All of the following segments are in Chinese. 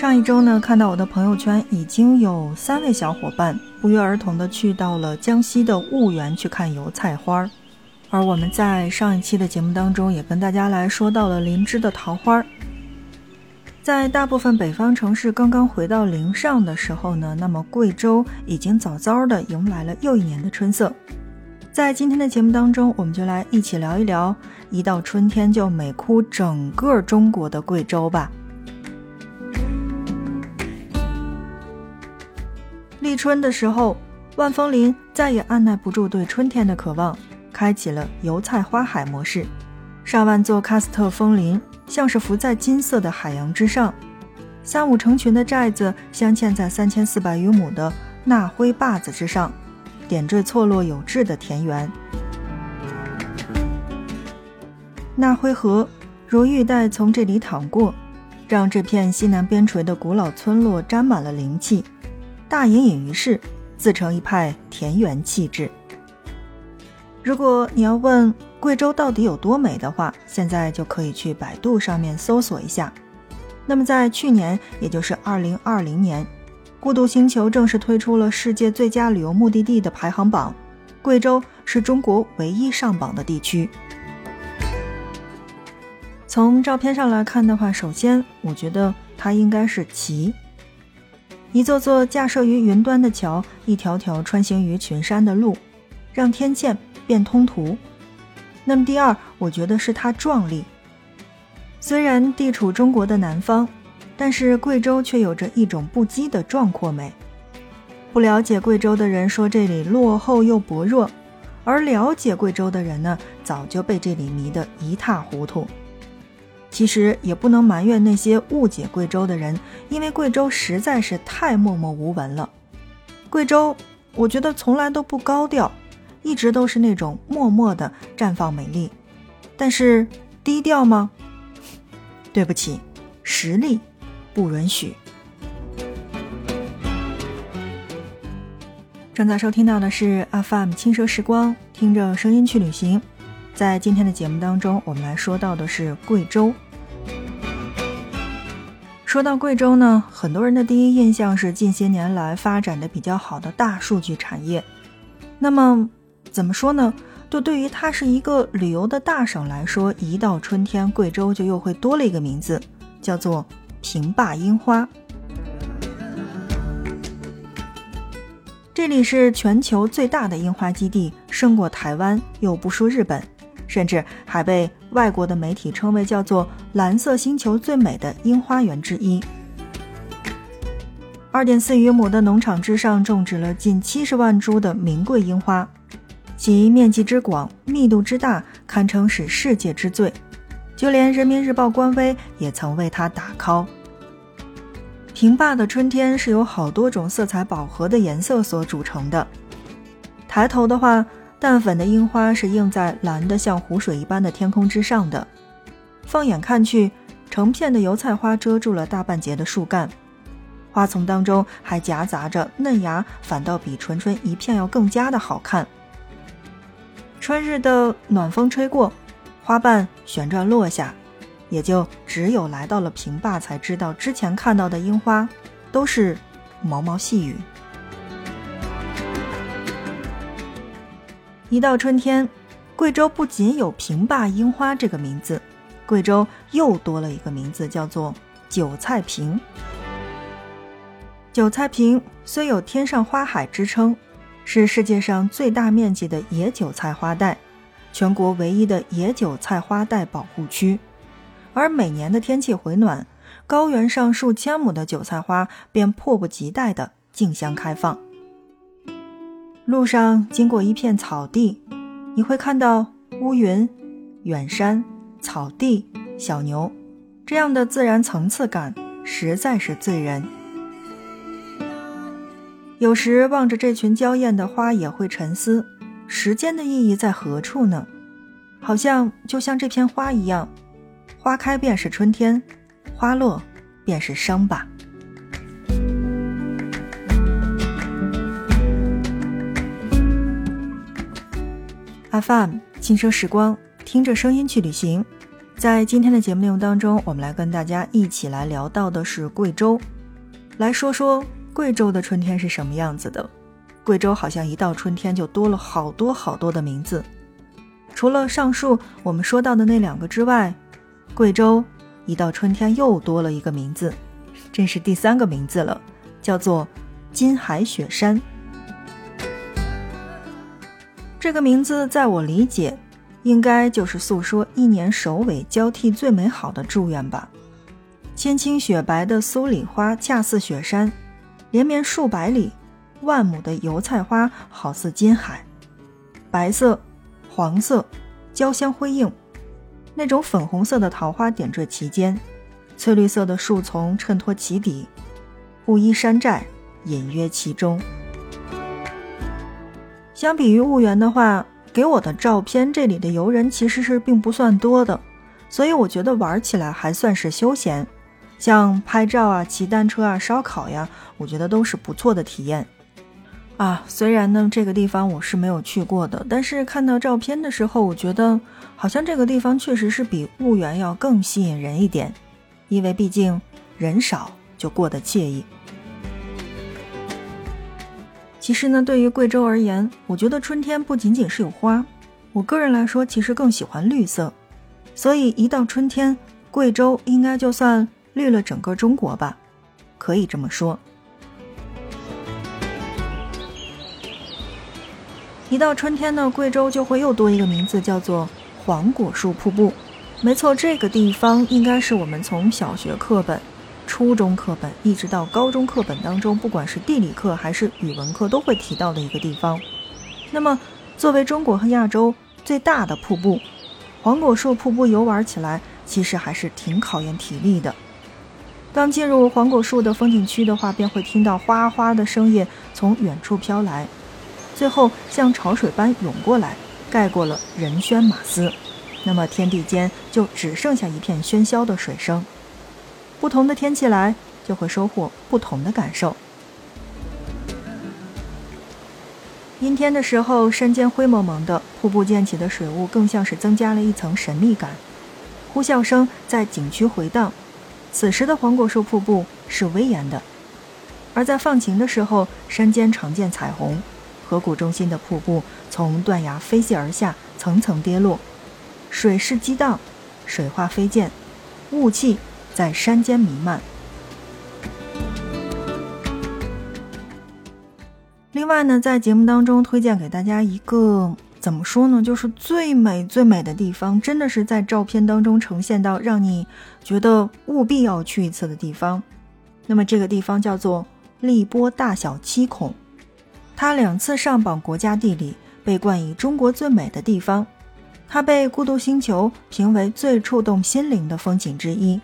上一周呢，看到我的朋友圈已经有三位小伙伴不约而同的去到了江西的婺源去看油菜花儿，而我们在上一期的节目当中也跟大家来说到了林芝的桃花儿。在大部分北方城市刚刚回到零上的时候呢，那么贵州已经早早的迎来了又一年的春色。在今天的节目当中，我们就来一起聊一聊一到春天就美哭整个中国的贵州吧。春的时候，万峰林再也按耐不住对春天的渴望，开启了油菜花海模式。上万座喀斯特峰林像是浮在金色的海洋之上，三五成群的寨子镶嵌在三千四百余亩的纳灰坝子之上，点缀错落有致的田园。纳灰河如玉带从这里淌过，让这片西南边陲的古老村落沾满了灵气。大隐隐于市，自成一派田园气质。如果你要问贵州到底有多美的话，现在就可以去百度上面搜索一下。那么在去年，也就是二零二零年，孤独星球正式推出了世界最佳旅游目的地的排行榜，贵州是中国唯一上榜的地区。从照片上来看的话，首先我觉得它应该是齐。一座座架设于云端的桥，一条条穿行于群山的路，让天堑变通途。那么第二，我觉得是它壮丽。虽然地处中国的南方，但是贵州却有着一种不羁的壮阔美。不了解贵州的人说这里落后又薄弱，而了解贵州的人呢，早就被这里迷得一塌糊涂。其实也不能埋怨那些误解贵州的人，因为贵州实在是太默默无闻了。贵州，我觉得从来都不高调，一直都是那种默默的绽放美丽。但是低调吗？对不起，实力不允许。正在收听到的是 FM 轻奢时光，听着声音去旅行。在今天的节目当中，我们来说到的是贵州。说到贵州呢，很多人的第一印象是近些年来发展的比较好的大数据产业。那么，怎么说呢？就对于它是一个旅游的大省来说，一到春天，贵州就又会多了一个名字，叫做平坝樱花。这里是全球最大的樱花基地，胜过台湾，又不输日本。甚至还被外国的媒体称为叫做“蓝色星球最美的樱花园之一”。二点四余亩的农场之上种植了近七十万株的名贵樱花，其面积之广、密度之大，堪称是世界之最。就连人民日报官微也曾为它打 call。平坝的春天是由好多种色彩饱和的颜色所组成的。抬头的话。淡粉的樱花是映在蓝的像湖水一般的天空之上的，放眼看去，成片的油菜花遮住了大半截的树干，花丛当中还夹杂着嫩芽，反倒比纯纯一片要更加的好看。春日的暖风吹过，花瓣旋转落下，也就只有来到了平坝才知道，之前看到的樱花都是毛毛细雨。一到春天，贵州不仅有平坝樱花这个名字，贵州又多了一个名字，叫做韭菜坪。韭菜坪虽有“天上花海”之称，是世界上最大面积的野韭菜花带，全国唯一的野韭菜花带保护区。而每年的天气回暖，高原上数千亩的韭菜花便迫不及待地竞相开放。路上经过一片草地，你会看到乌云、远山、草地、小牛，这样的自然层次感实在是醉人。有时望着这群娇艳的花，也会沉思：时间的意义在何处呢？好像就像这片花一样，花开便是春天，花落便是伤吧。FM 轻奢时光，听着声音去旅行。在今天的节目内容当中，我们来跟大家一起来聊到的是贵州，来说说贵州的春天是什么样子的。贵州好像一到春天就多了好多好多的名字，除了上述我们说到的那两个之外，贵州一到春天又多了一个名字，这是第三个名字了，叫做金海雪山。这个名字在我理解。应该就是诉说一年首尾交替最美好的祝愿吧。千青雪白的苏里花恰似雪山，连绵数百里，万亩的油菜花好似金海，白色、黄色交相辉映，那种粉红色的桃花点缀其间，翠绿色的树丛衬托其底，布衣山寨隐约其中。相比于婺源的话。给我的照片，这里的游人其实是并不算多的，所以我觉得玩起来还算是休闲，像拍照啊、骑单车啊、烧烤呀，我觉得都是不错的体验。啊，虽然呢这个地方我是没有去过的，但是看到照片的时候，我觉得好像这个地方确实是比婺源要更吸引人一点，因为毕竟人少就过得惬意。其实呢，对于贵州而言，我觉得春天不仅仅是有花，我个人来说，其实更喜欢绿色。所以一到春天，贵州应该就算绿了整个中国吧，可以这么说。一到春天呢，贵州就会又多一个名字，叫做黄果树瀑布。没错，这个地方应该是我们从小学课本。初中课本一直到高中课本当中，不管是地理课还是语文课，都会提到的一个地方。那么，作为中国和亚洲最大的瀑布，黄果树瀑布游玩起来其实还是挺考验体力的。刚进入黄果树的风景区的话，便会听到哗哗的声音从远处飘来，最后像潮水般涌过来，盖过了人喧马嘶，那么天地间就只剩下一片喧嚣的水声。不同的天气来，就会收获不同的感受。阴天的时候，山间灰蒙蒙的，瀑布溅起的水雾更像是增加了一层神秘感。呼啸声在景区回荡，此时的黄果树瀑布是威严的；而在放晴的时候，山间常见彩虹，河谷中心的瀑布从断崖飞泻而下，层层跌落，水势激荡，水花飞溅，雾气。在山间弥漫。另外呢，在节目当中推荐给大家一个怎么说呢，就是最美最美的地方，真的是在照片当中呈现到让你觉得务必要去一次的地方。那么这个地方叫做荔波大小七孔，它两次上榜国家地理，被冠以中国最美的地方。它被孤独星球评为最触动心灵的风景之一。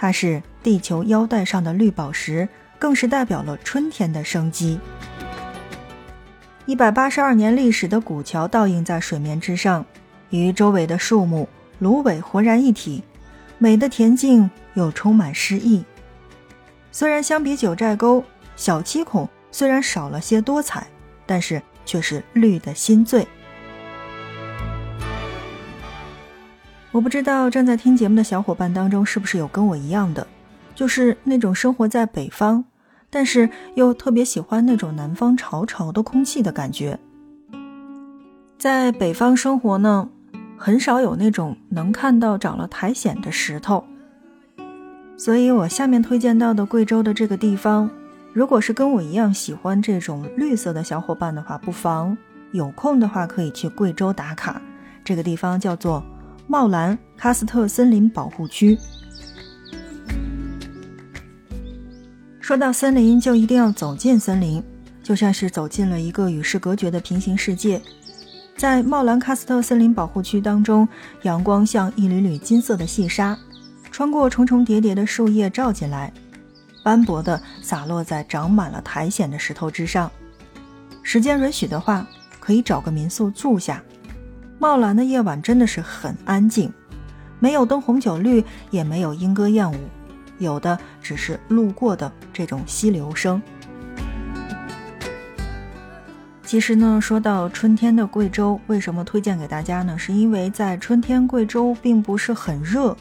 它是地球腰带上的绿宝石，更是代表了春天的生机。一百八十二年历史的古桥倒映在水面之上，与周围的树木、芦苇浑然一体，美的恬静又充满诗意。虽然相比九寨沟，小七孔虽然少了些多彩，但是却是绿的心醉。我不知道正在听节目的小伙伴当中是不是有跟我一样的，就是那种生活在北方，但是又特别喜欢那种南方潮潮的空气的感觉。在北方生活呢，很少有那种能看到长了苔藓的石头，所以我下面推荐到的贵州的这个地方，如果是跟我一样喜欢这种绿色的小伙伴的话，不妨有空的话可以去贵州打卡。这个地方叫做。茂兰喀斯特森林保护区。说到森林，就一定要走进森林，就像是走进了一个与世隔绝的平行世界。在茂兰喀斯特森林保护区当中，阳光像一缕缕金色的细沙，穿过重重叠叠的树叶照进来，斑驳的洒落在长满了苔藓的石头之上。时间允许的话，可以找个民宿住下。茂兰的夜晚真的是很安静，没有灯红酒绿，也没有莺歌燕舞，有的只是路过的这种溪流声。其实呢，说到春天的贵州，为什么推荐给大家呢？是因为在春天贵州并不是很热，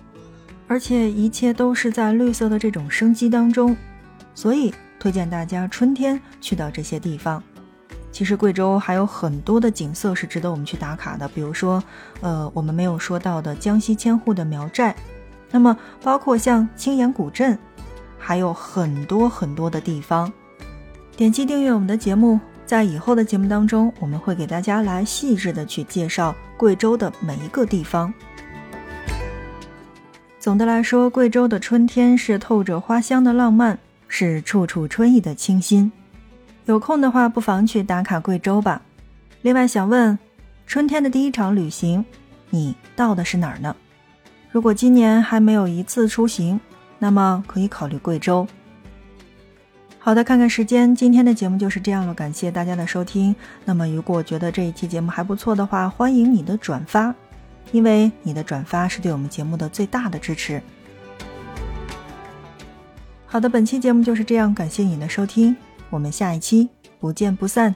而且一切都是在绿色的这种生机当中，所以推荐大家春天去到这些地方。其实贵州还有很多的景色是值得我们去打卡的，比如说，呃，我们没有说到的江西千户的苗寨，那么包括像青岩古镇，还有很多很多的地方。点击订阅我们的节目。在以后的节目当中，我们会给大家来细致的去介绍贵州的每一个地方。总的来说，贵州的春天是透着花香的浪漫，是处处春意的清新。有空的话，不妨去打卡贵州吧。另外，想问，春天的第一场旅行，你到的是哪儿呢？如果今年还没有一次出行，那么可以考虑贵州。好的，看看时间，今天的节目就是这样了，感谢大家的收听。那么，如果觉得这一期节目还不错的话，欢迎你的转发，因为你的转发是对我们节目的最大的支持。好的，本期节目就是这样，感谢你的收听，我们下一期不见不散。